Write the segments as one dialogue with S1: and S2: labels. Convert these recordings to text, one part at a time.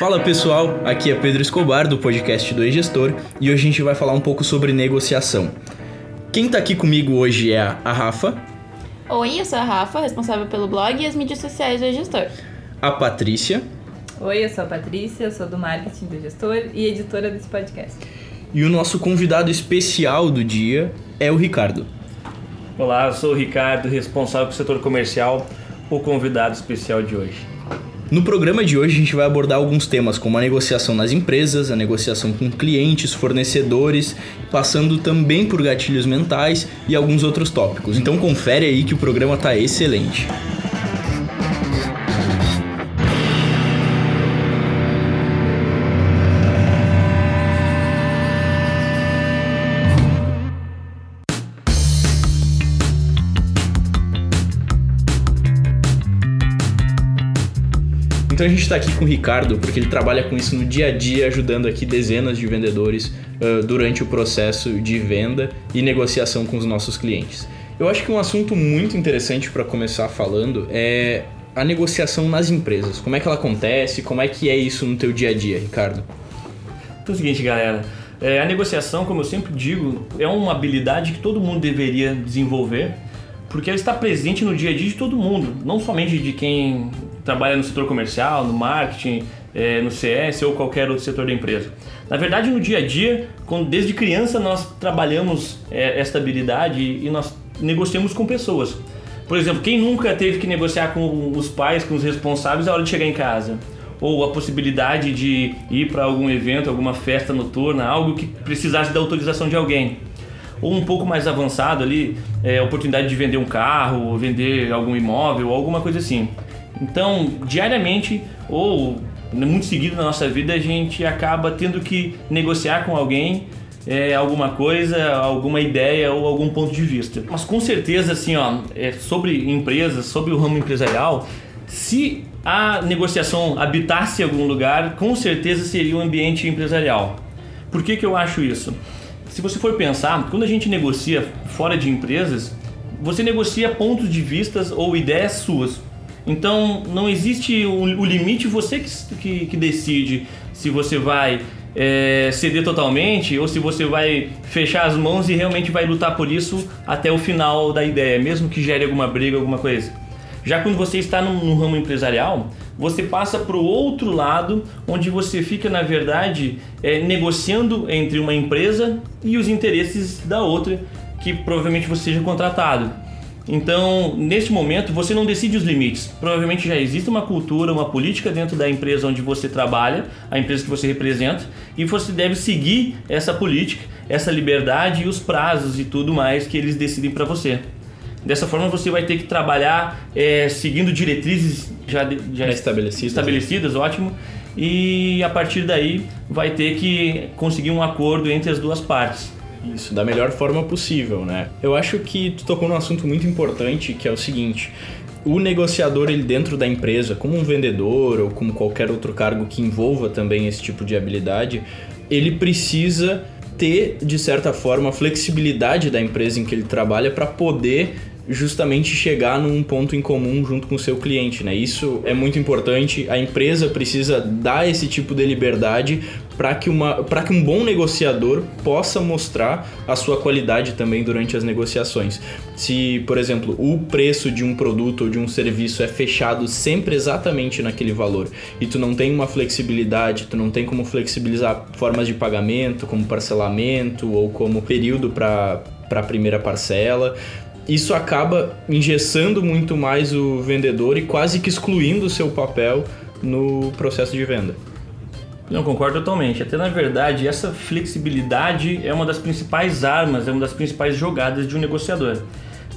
S1: Fala pessoal, aqui é Pedro Escobar do podcast do E-Gestor e hoje a gente vai falar um pouco sobre negociação. Quem tá aqui comigo hoje é a Rafa.
S2: Oi, eu sou a Rafa, responsável pelo blog e as mídias sociais do E-Gestor.
S1: A Patrícia.
S3: Oi, eu sou a Patrícia, sou do marketing do gestor e editora desse podcast.
S1: E o nosso convidado especial do dia é o Ricardo.
S4: Olá, eu sou o Ricardo, responsável pelo setor comercial, o convidado especial de hoje.
S1: No programa de hoje a gente vai abordar alguns temas como a negociação nas empresas, a negociação com clientes, fornecedores, passando também por gatilhos mentais e alguns outros tópicos. Então confere aí que o programa tá excelente. Então a gente está aqui com o Ricardo porque ele trabalha com isso no dia a dia, ajudando aqui dezenas de vendedores uh, durante o processo de venda e negociação com os nossos clientes. Eu acho que um assunto muito interessante para começar falando é a negociação nas empresas. Como é que ela acontece? Como é que é isso no teu dia a dia, Ricardo?
S4: Então é o seguinte, galera. É, a negociação, como eu sempre digo, é uma habilidade que todo mundo deveria desenvolver, porque ela está presente no dia a dia de todo mundo, não somente de quem trabalha no setor comercial, no marketing, é, no CS ou qualquer outro setor da empresa. Na verdade, no dia a dia, quando, desde criança nós trabalhamos é, esta habilidade e nós negociamos com pessoas. Por exemplo, quem nunca teve que negociar com os pais, com os responsáveis na hora de chegar em casa? Ou a possibilidade de ir para algum evento, alguma festa noturna, algo que precisasse da autorização de alguém. Ou um pouco mais avançado ali, é, oportunidade de vender um carro, vender algum imóvel, alguma coisa assim. Então, diariamente ou muito seguido na nossa vida, a gente acaba tendo que negociar com alguém é, alguma coisa, alguma ideia ou algum ponto de vista. Mas com certeza, assim, ó, é, sobre empresas, sobre o ramo empresarial, se a negociação habitasse em algum lugar, com certeza seria um ambiente empresarial. Por que, que eu acho isso? Se você for pensar, quando a gente negocia fora de empresas, você negocia pontos de vistas ou ideias suas. Então não existe o, limite, você que, que, que, decide se você vai é, ceder totalmente ou se você vai fechar as mãos e realmente vai lutar por isso até o final da ideia, mesmo que gere alguma briga, alguma coisa. Já quando você está no, no ramo empresarial, você passa para o outro lado, onde você fica, na verdade, é, negociando entre uma empresa e os interesses da outra, que provavelmente você seja contratado. Então, neste momento, você não decide os limites. Provavelmente já existe uma cultura, uma política dentro da empresa onde você trabalha, a empresa que você representa, e você deve seguir essa política, essa liberdade e os prazos e tudo mais que eles decidem para você. Dessa forma, você vai ter que trabalhar é, seguindo diretrizes já, já estabelecidas, estabelecidas né? ótimo, e a partir daí vai ter que conseguir um acordo entre as duas partes.
S1: Isso, da melhor forma possível, né? Eu acho que tu tocou num assunto muito importante, que é o seguinte: o negociador ele dentro da empresa, como um vendedor ou como qualquer outro cargo que envolva também esse tipo de habilidade, ele precisa ter de certa forma a flexibilidade da empresa em que ele trabalha para poder justamente chegar num ponto em comum junto com o seu cliente, né? Isso é muito importante. A empresa precisa dar esse tipo de liberdade para que, uma, que um bom negociador possa mostrar a sua qualidade também durante as negociações. Se, por exemplo, o preço de um produto ou de um serviço é fechado sempre exatamente naquele valor e tu não tem uma flexibilidade, tu não tem como flexibilizar formas de pagamento, como parcelamento ou como período para para a primeira parcela, isso acaba engessando muito mais o vendedor e quase que excluindo o seu papel no processo de venda.
S4: Não concordo totalmente. Até na verdade, essa flexibilidade é uma das principais armas, é uma das principais jogadas de um negociador.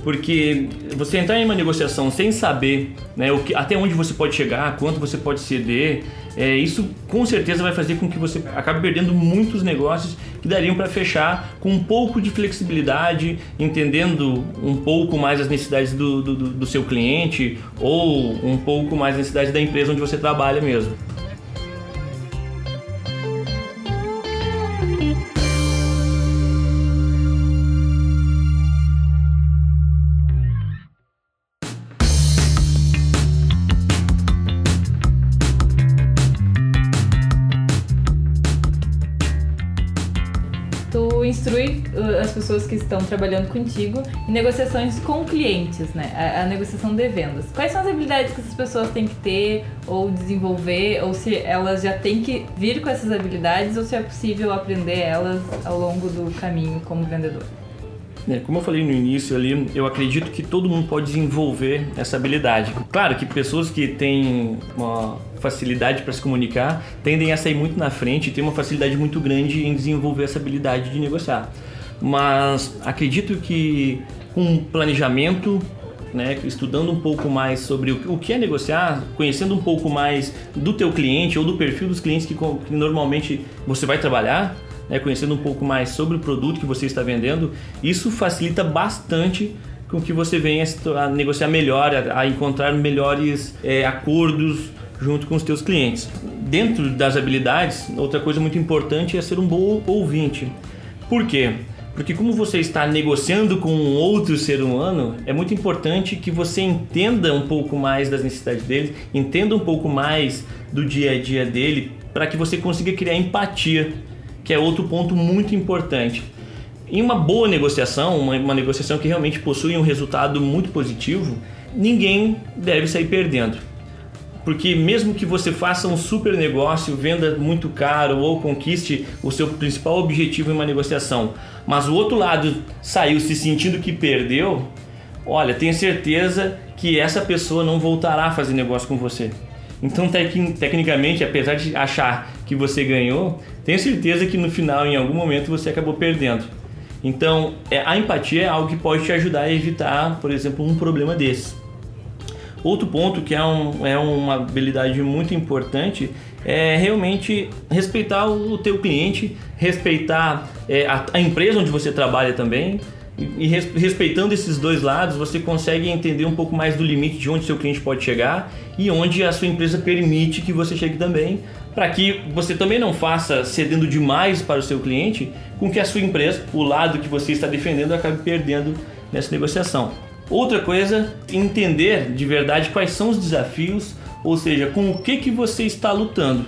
S4: Porque você entrar em uma negociação sem saber né, o que, até onde você pode chegar, quanto você pode ceder, é, isso com certeza vai fazer com que você acabe perdendo muitos negócios que dariam para fechar com um pouco de flexibilidade, entendendo um pouco mais as necessidades do, do, do seu cliente ou um pouco mais as necessidades da empresa onde você trabalha mesmo.
S3: Instrui uh, as pessoas que estão trabalhando contigo em negociações com clientes, né? A, a negociação de vendas. Quais são as habilidades que essas pessoas têm que ter ou desenvolver, ou se elas já têm que vir com essas habilidades, ou se é possível aprender elas ao longo do caminho como vendedor?
S4: É, como eu falei no início ali, eu acredito que todo mundo pode desenvolver essa habilidade. Claro que pessoas que têm uma facilidade para se comunicar tendem a sair muito na frente e têm uma facilidade muito grande em desenvolver essa habilidade de negociar. Mas acredito que com planejamento, né, estudando um pouco mais sobre o que é negociar, conhecendo um pouco mais do teu cliente ou do perfil dos clientes que, que normalmente você vai trabalhar, né, conhecendo um pouco mais sobre o produto que você está vendendo, isso facilita bastante com que você venha a negociar melhor, a encontrar melhores é, acordos junto com os teus clientes. Dentro das habilidades, outra coisa muito importante é ser um bom ouvinte. Por quê? Porque como você está negociando com um outro ser humano, é muito importante que você entenda um pouco mais das necessidades dele, entenda um pouco mais do dia a dia dele, para que você consiga criar empatia que é outro ponto muito importante. Em uma boa negociação, uma, uma negociação que realmente possui um resultado muito positivo, ninguém deve sair perdendo. Porque mesmo que você faça um super negócio, venda muito caro ou conquiste o seu principal objetivo em uma negociação, mas o outro lado saiu se sentindo que perdeu, olha, tenha certeza que essa pessoa não voltará a fazer negócio com você. Então, tec tecnicamente, apesar de achar que você ganhou, tenha certeza que no final, em algum momento, você acabou perdendo. Então, é, a empatia é algo que pode te ajudar a evitar, por exemplo, um problema desse. Outro ponto que é, um, é uma habilidade muito importante é realmente respeitar o teu cliente, respeitar é, a, a empresa onde você trabalha também, e respeitando esses dois lados, você consegue entender um pouco mais do limite de onde seu cliente pode chegar e onde a sua empresa permite que você chegue também, para que você também não faça cedendo demais para o seu cliente, com que a sua empresa, o lado que você está defendendo, acabe perdendo nessa negociação. Outra coisa, entender de verdade quais são os desafios, ou seja, com o que, que você está lutando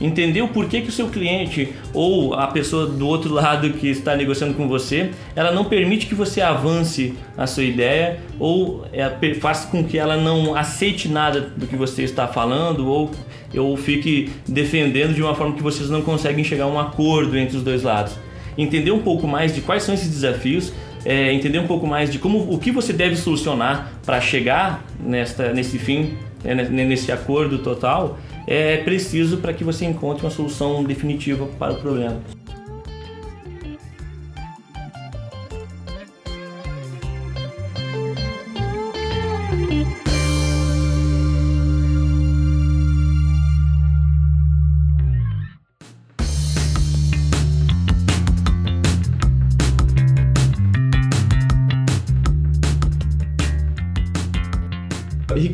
S4: entender o porquê que o seu cliente ou a pessoa do outro lado que está negociando com você, ela não permite que você avance a sua ideia ou é, faça com que ela não aceite nada do que você está falando ou, ou fique defendendo de uma forma que vocês não conseguem chegar a um acordo entre os dois lados. Entender um pouco mais de quais são esses desafios, é, entender um pouco mais de como o que você deve solucionar para chegar nesta, nesse fim, é, nesse acordo total é preciso para que você encontre uma solução definitiva para o problema.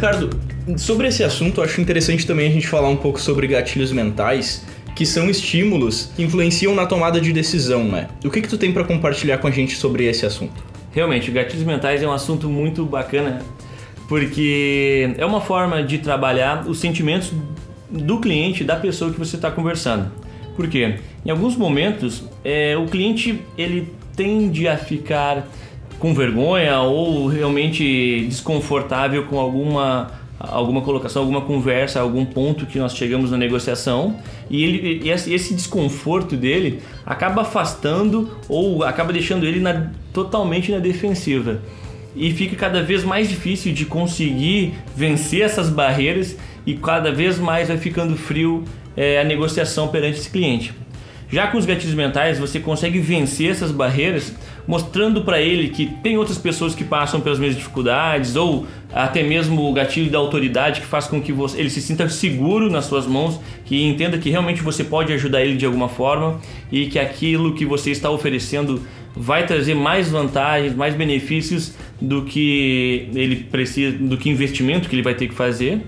S1: Ricardo, Sobre esse assunto, acho interessante também a gente falar um pouco sobre gatilhos mentais, que são estímulos que influenciam na tomada de decisão, né? O que que tu tem para compartilhar com a gente sobre esse assunto?
S4: Realmente, gatilhos mentais é um assunto muito bacana, porque é uma forma de trabalhar os sentimentos do cliente, da pessoa que você está conversando. Por quê? Em alguns momentos, é, o cliente ele tende a ficar com vergonha ou realmente desconfortável com alguma alguma colocação, alguma conversa, algum ponto que nós chegamos na negociação e, ele, e esse desconforto dele acaba afastando ou acaba deixando ele na, totalmente na defensiva e fica cada vez mais difícil de conseguir vencer essas barreiras e cada vez mais vai ficando frio é, a negociação perante esse cliente. Já com os gatilhos mentais, você consegue vencer essas barreiras mostrando para ele que tem outras pessoas que passam pelas mesmas dificuldades ou até mesmo o gatilho da autoridade que faz com que você, ele se sinta seguro nas suas mãos, que entenda que realmente você pode ajudar ele de alguma forma e que aquilo que você está oferecendo vai trazer mais vantagens, mais benefícios do que ele precisa, do que investimento que ele vai ter que fazer.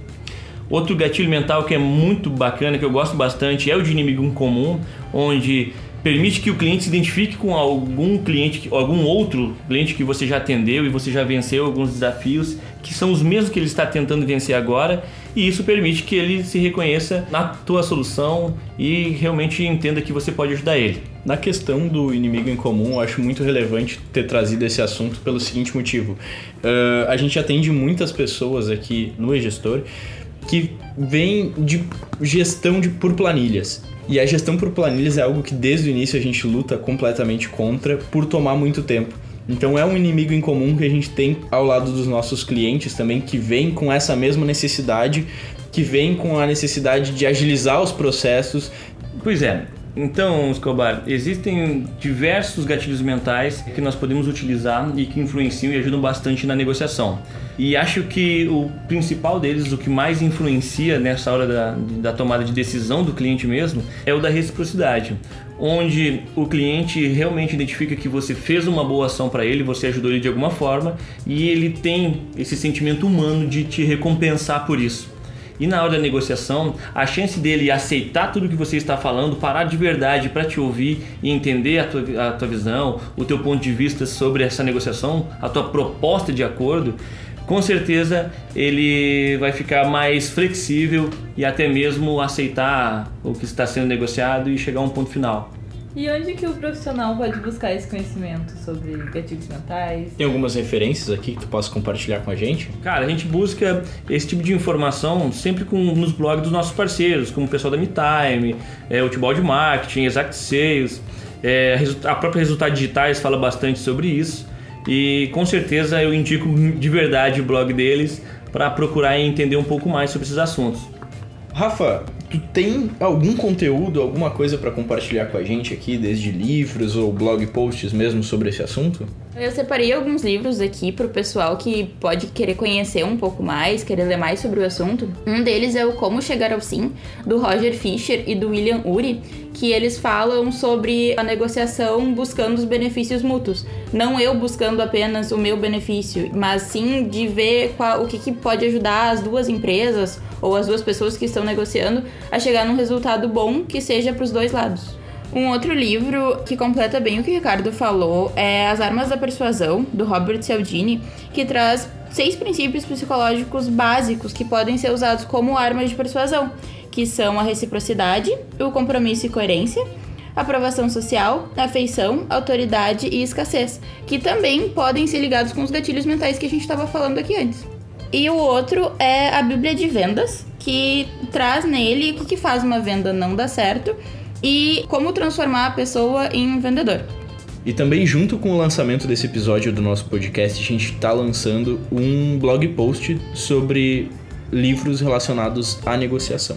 S4: Outro gatilho mental que é muito bacana, que eu gosto bastante, é o de inimigo comum, onde permite que o cliente se identifique com algum cliente, algum outro cliente que você já atendeu e você já venceu alguns desafios que são os mesmos que ele está tentando vencer agora e isso permite que ele se reconheça na tua solução e realmente entenda que você pode ajudar ele.
S1: Na questão do inimigo em comum, eu acho muito relevante ter trazido esse assunto pelo seguinte motivo. Uh, a gente atende muitas pessoas aqui no e-gestor que vêm de gestão de, por planilhas. E a gestão por planilhas é algo que desde o início a gente luta completamente contra por tomar muito tempo. Então é um inimigo em comum que a gente tem ao lado dos nossos clientes também, que vem com essa mesma necessidade, que vem com a necessidade de agilizar os processos.
S4: Pois é, então, Escobar, existem diversos gatilhos mentais que nós podemos utilizar e que influenciam e ajudam bastante na negociação. E acho que o principal deles, o que mais influencia nessa hora da, da tomada de decisão do cliente mesmo, é o da reciprocidade onde o cliente realmente identifica que você fez uma boa ação para ele, você ajudou ele de alguma forma e ele tem esse sentimento humano de te recompensar por isso. E na hora da negociação, a chance dele aceitar tudo que você está falando, parar de verdade para te ouvir e entender a tua, a tua visão, o teu ponto de vista sobre essa negociação, a tua proposta de acordo, com certeza ele vai ficar mais flexível e até mesmo aceitar o que está sendo negociado e chegar a um ponto final.
S3: E onde que o profissional pode buscar esse conhecimento sobre gatilhos mentais?
S1: Tem algumas referências aqui que tu possa compartilhar com a gente?
S4: Cara, a gente busca esse tipo de informação sempre com, nos blogs dos nossos parceiros, como o pessoal da MeTime, é, o Tibal de Marketing, Exact Sales, é, a própria Resultados Digitais fala bastante sobre isso. E com certeza eu indico de verdade o blog deles para procurar entender um pouco mais sobre esses assuntos.
S1: Rafa, tu tem algum conteúdo, alguma coisa para compartilhar com a gente aqui, desde livros ou blog posts mesmo sobre esse assunto?
S2: Eu separei alguns livros aqui para o pessoal que pode querer conhecer um pouco mais, querer ler mais sobre o assunto. Um deles é o Como Chegar ao Sim, do Roger Fisher e do William Uri, que eles falam sobre a negociação buscando os benefícios mútuos. Não eu buscando apenas o meu benefício, mas sim de ver qual, o que, que pode ajudar as duas empresas ou as duas pessoas que estão negociando a chegar num resultado bom que seja para os dois lados. Um outro livro que completa bem o que o Ricardo falou é As Armas da Persuasão, do Robert Cialdini, que traz seis princípios psicológicos básicos que podem ser usados como armas de persuasão, que são a reciprocidade, o compromisso e coerência, aprovação social, afeição, autoridade e escassez, que também podem ser ligados com os gatilhos mentais que a gente estava falando aqui antes. E o outro é a Bíblia de Vendas, que traz nele o que faz uma venda não dar certo e como transformar a pessoa em um vendedor.
S1: E também, junto com o lançamento desse episódio do nosso podcast, a gente está lançando um blog post sobre livros relacionados à negociação.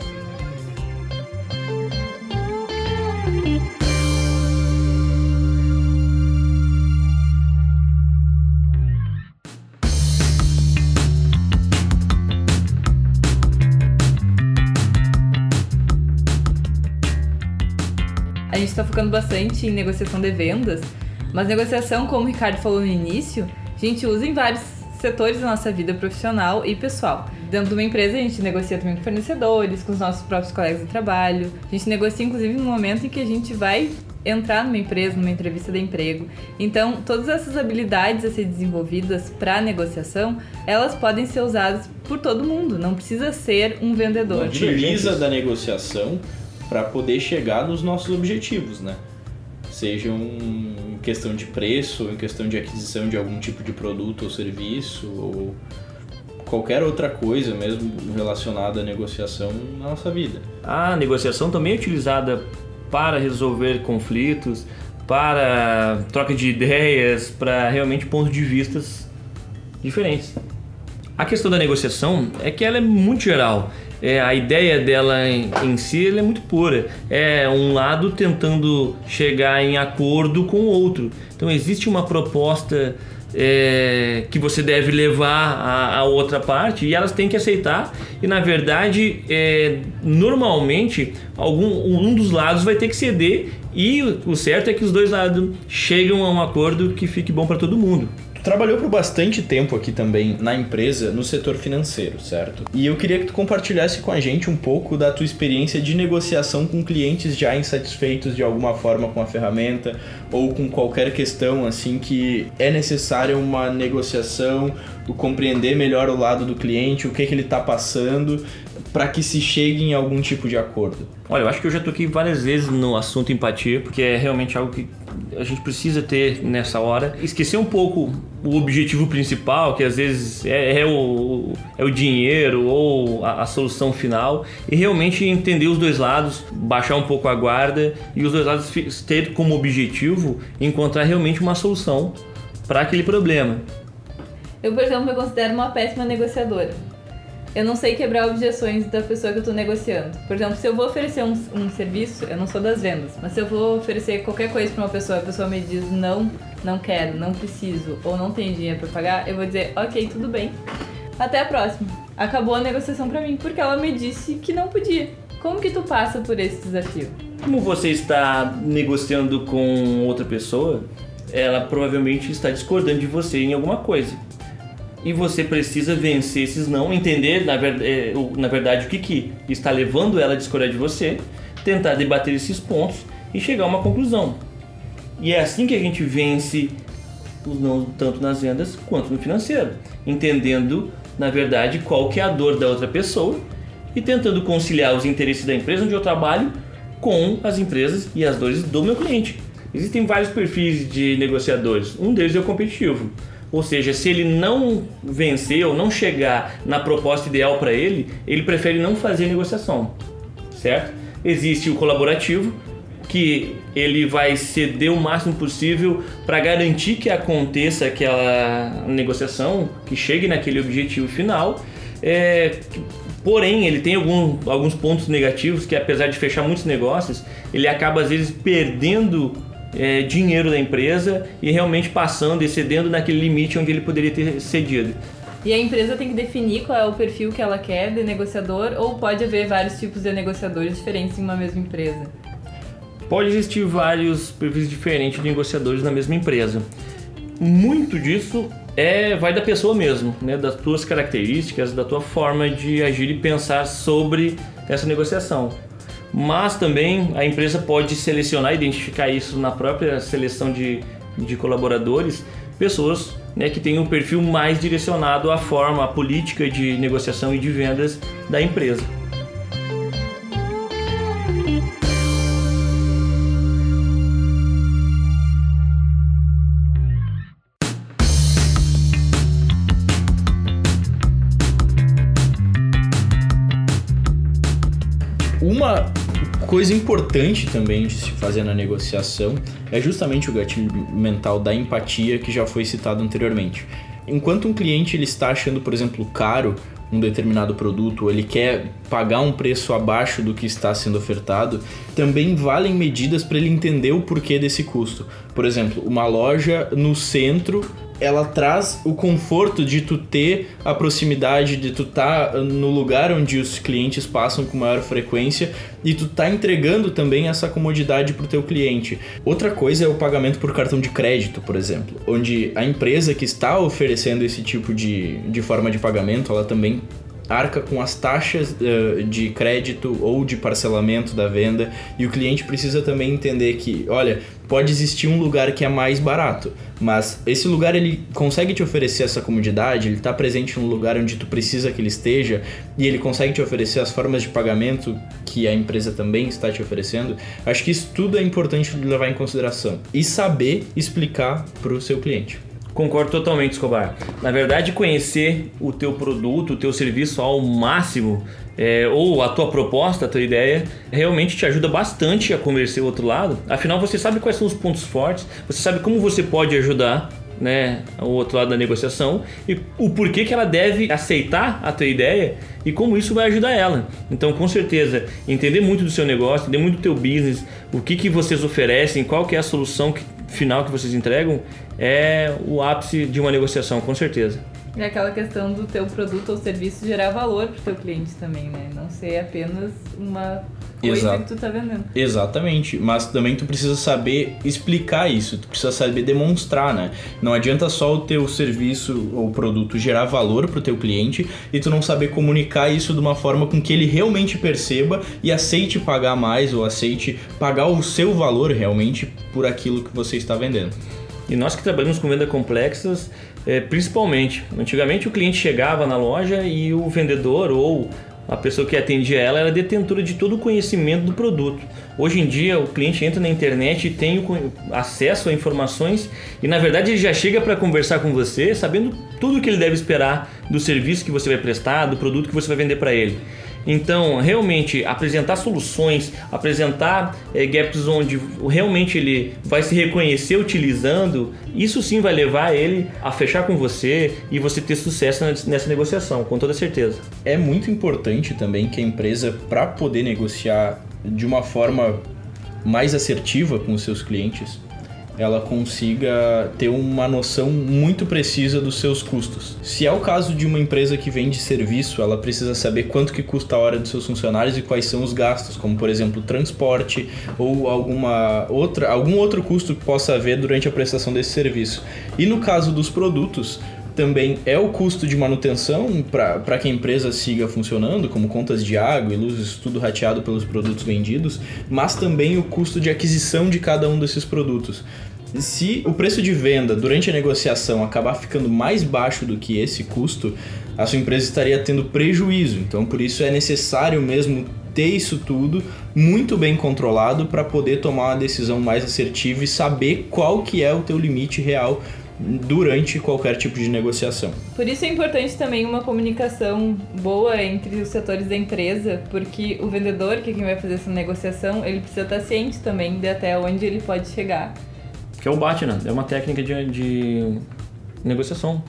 S3: Focando bastante em negociação de vendas, mas negociação, como o Ricardo falou no início, a gente usa em vários setores da nossa vida profissional e pessoal. Dentro de uma empresa, a gente negocia também com fornecedores, com os nossos próprios colegas de trabalho. A gente negocia, inclusive, no momento em que a gente vai entrar numa empresa, numa entrevista de emprego. Então, todas essas habilidades a ser desenvolvidas para negociação, elas podem ser usadas por todo mundo. Não precisa ser um vendedor.
S1: Utiliza da negociação para poder chegar nos nossos objetivos, né? Seja em questão de preço, em questão de aquisição de algum tipo de produto ou serviço, ou qualquer outra coisa mesmo relacionada à negociação na nossa vida.
S4: A negociação também é utilizada para resolver conflitos, para troca de ideias, para realmente pontos de vistas diferentes. A questão da negociação é que ela é muito geral é, a ideia dela em, em si é muito pura. É um lado tentando chegar em acordo com o outro. Então existe uma proposta é, que você deve levar a, a, outra parte e elas têm que aceitar. E na verdade, é, normalmente, algum, um dos lados vai ter que ceder. E o certo é que os dois lados chegam a um acordo que fique bom para todo mundo.
S1: Trabalhou por bastante tempo aqui também na empresa, no setor financeiro, certo? E eu queria que tu compartilhasse com a gente um pouco da tua experiência de negociação com clientes já insatisfeitos de alguma forma com a ferramenta ou com qualquer questão assim que é necessária uma negociação, compreender melhor o lado do cliente, o que, que ele está passando. Para que se chegue em algum tipo de acordo?
S4: Olha, eu acho que eu já toquei várias vezes no assunto empatia, porque é realmente algo que a gente precisa ter nessa hora. Esquecer um pouco o objetivo principal, que às vezes é, é o, é o dinheiro ou a, a, solução final, e realmente entender os dois lados, baixar um pouco a guarda e os dois lados ter como objetivo encontrar realmente uma solução para aquele problema.
S3: Eu, por exemplo, me considero uma péssima negociadora eu não sei quebrar objeções da pessoa que eu tô negociando. Por exemplo, se eu vou oferecer um, um serviço, eu não sou das vendas, mas se eu vou oferecer qualquer coisa para uma pessoa, a pessoa me diz não, não quero, não preciso ou não tem dinheiro para pagar, eu vou dizer ok, tudo bem. Até a próxima. Acabou a negociação para mim porque ela me disse que não podia. Como que tu passa por esse desafio?
S4: Como você está negociando com outra pessoa, ela provavelmente está discordando de você em alguma coisa e você precisa vencer esses não, entender na, ver, é, na verdade o que, que está levando ela a discordar de você, tentar debater esses pontos e chegar a uma conclusão. E é assim que a gente vence os não tanto nas vendas quanto no financeiro, entendendo na verdade qual que é a dor da outra pessoa e tentando conciliar os interesses da empresa onde eu trabalho com as empresas e as dores do meu cliente. Existem vários perfis de negociadores, um deles é o competitivo ou seja, se ele não vencer ou não chegar na proposta ideal para ele, ele prefere não fazer negociação, certo? Existe o colaborativo, que ele vai ceder o máximo possível para garantir que aconteça aquela negociação, que chegue naquele objetivo final. É, porém, ele tem algum, alguns pontos negativos que, apesar de fechar muitos negócios, ele acaba às vezes perdendo é, dinheiro da empresa e realmente passando, excedendo naquele limite onde ele poderia ter cedido.
S3: E a empresa tem que definir qual é o perfil que ela quer de negociador ou pode haver vários tipos de negociadores diferentes em uma mesma empresa?
S4: Pode existir vários perfis diferentes de negociadores na mesma empresa. Muito disso é vai da pessoa mesmo, né, das tuas características, da tua forma de agir e pensar sobre essa negociação mas também a empresa pode selecionar, identificar isso na própria seleção de, de colaboradores, pessoas né, que têm um perfil mais direcionado à forma, à política de negociação e de vendas da empresa.
S1: Coisa importante também de se fazer na negociação é justamente o gatilho mental da empatia que já foi citado anteriormente. Enquanto um cliente ele está achando, por exemplo, caro um determinado produto, ele quer pagar um preço abaixo do que está sendo ofertado, também valem medidas para ele entender o porquê desse custo. Por exemplo, uma loja no centro ela traz o conforto de tu ter a proximidade, de tu tá no lugar onde os clientes passam com maior frequência e tu tá entregando também essa comodidade para o teu cliente. Outra coisa é o pagamento por cartão de crédito, por exemplo, onde a empresa que está oferecendo esse tipo de, de forma de pagamento, ela também arca com as taxas uh, de crédito ou de parcelamento da venda e o cliente precisa também entender que, olha, pode existir um lugar que é mais barato, mas esse lugar ele consegue te oferecer essa comodidade, ele está presente no lugar onde tu precisa que ele esteja e ele consegue te oferecer as formas de pagamento que a empresa também está te oferecendo. Acho que isso tudo é importante levar em consideração e saber explicar para o seu cliente.
S4: Concordo totalmente, Escobar. Na verdade, conhecer o teu produto, o teu serviço ao máximo, é, ou a tua proposta, a tua ideia, realmente te ajuda bastante a convencer o outro lado. Afinal, você sabe quais são os pontos fortes, você sabe como você pode ajudar né, o outro lado da negociação e o porquê que ela deve aceitar a tua ideia e como isso vai ajudar ela. Então, com certeza, entender muito do seu negócio, entender muito do teu business, o que, que vocês oferecem, qual que é a solução que, final que vocês entregam, é o ápice de uma negociação, com certeza.
S3: É aquela questão do teu produto ou serviço gerar valor para o teu cliente também, né? Não ser apenas uma coisa Exato. que tu tá vendendo.
S1: Exatamente, mas também tu precisa saber explicar isso, tu precisa saber demonstrar, né? Não adianta só o teu serviço ou produto gerar valor para o teu cliente e tu não saber comunicar isso de uma forma com que ele realmente perceba e aceite pagar mais ou aceite pagar o seu valor realmente por aquilo que você está vendendo.
S4: E nós que trabalhamos com vendas complexas, é, principalmente, antigamente o cliente chegava na loja e o vendedor ou a pessoa que atendia ela era detentora de todo o conhecimento do produto. Hoje em dia, o cliente entra na internet e tem acesso a informações e, na verdade, ele já chega para conversar com você sabendo tudo o que ele deve esperar do serviço que você vai prestar, do produto que você vai vender para ele. Então, realmente, apresentar soluções, apresentar é, gaps onde realmente ele vai se reconhecer utilizando, isso sim vai levar ele a fechar com você e você ter sucesso nessa negociação, com toda certeza.
S1: É muito importante também que a empresa, para poder negociar de uma forma mais assertiva com os seus clientes, ela consiga ter uma noção muito precisa dos seus custos. Se é o caso de uma empresa que vende serviço, ela precisa saber quanto que custa a hora dos seus funcionários e quais são os gastos, como por exemplo transporte ou alguma outra, algum outro custo que possa haver durante a prestação desse serviço. E no caso dos produtos, também é o custo de manutenção para que a empresa siga funcionando, como contas de água e luzes, tudo rateado pelos produtos vendidos, mas também o custo de aquisição de cada um desses produtos se o preço de venda durante a negociação acabar ficando mais baixo do que esse custo, a sua empresa estaria tendo prejuízo. Então, por isso é necessário mesmo ter isso tudo muito bem controlado para poder tomar uma decisão mais assertiva e saber qual que é o teu limite real durante qualquer tipo de negociação.
S3: Por isso é importante também uma comunicação boa entre os setores da empresa, porque o vendedor, que é quem vai fazer essa negociação, ele precisa estar ciente também de até onde ele pode chegar
S4: que é o BATNA. É uma técnica de, de negociação,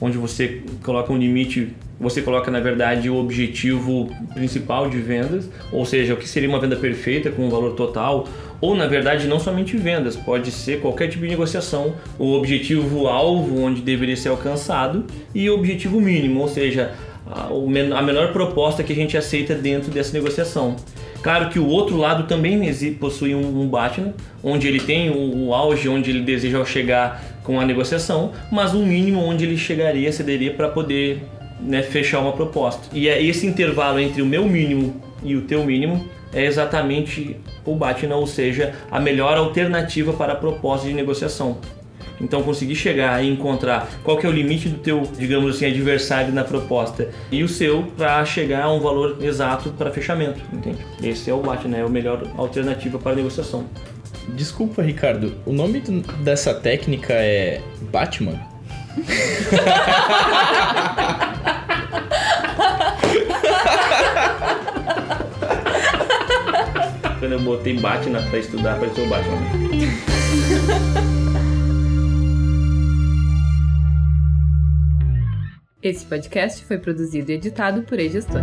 S4: onde você coloca um limite, você coloca na verdade o objetivo principal de vendas, ou seja, o que seria uma venda perfeita com um valor total, ou na verdade não somente vendas, pode ser qualquer tipo de negociação, o objetivo alvo onde deveria ser alcançado e o objetivo mínimo, ou seja, a menor proposta que a gente aceita dentro dessa negociação. Claro que o outro lado também possui um, Batman, onde ele tem o, o, auge onde ele deseja chegar com a negociação, mas um mínimo onde ele chegaria, cederia para poder né, fechar uma proposta. E é esse intervalo entre o meu mínimo e o teu mínimo é exatamente o Batman, ou seja, a melhor alternativa para a proposta de negociação. Então conseguir chegar e encontrar qual que é o limite do teu, digamos assim, adversário na proposta e o seu para chegar a um valor exato para fechamento, entende? Esse é o BAT, né? É a melhor alternativa para negociação.
S1: Desculpa, Ricardo, o nome dessa técnica é Batman?
S4: Quando eu botei Batman para estudar, apareceu o Batman.
S3: Esse podcast foi produzido e editado por E-Gestor.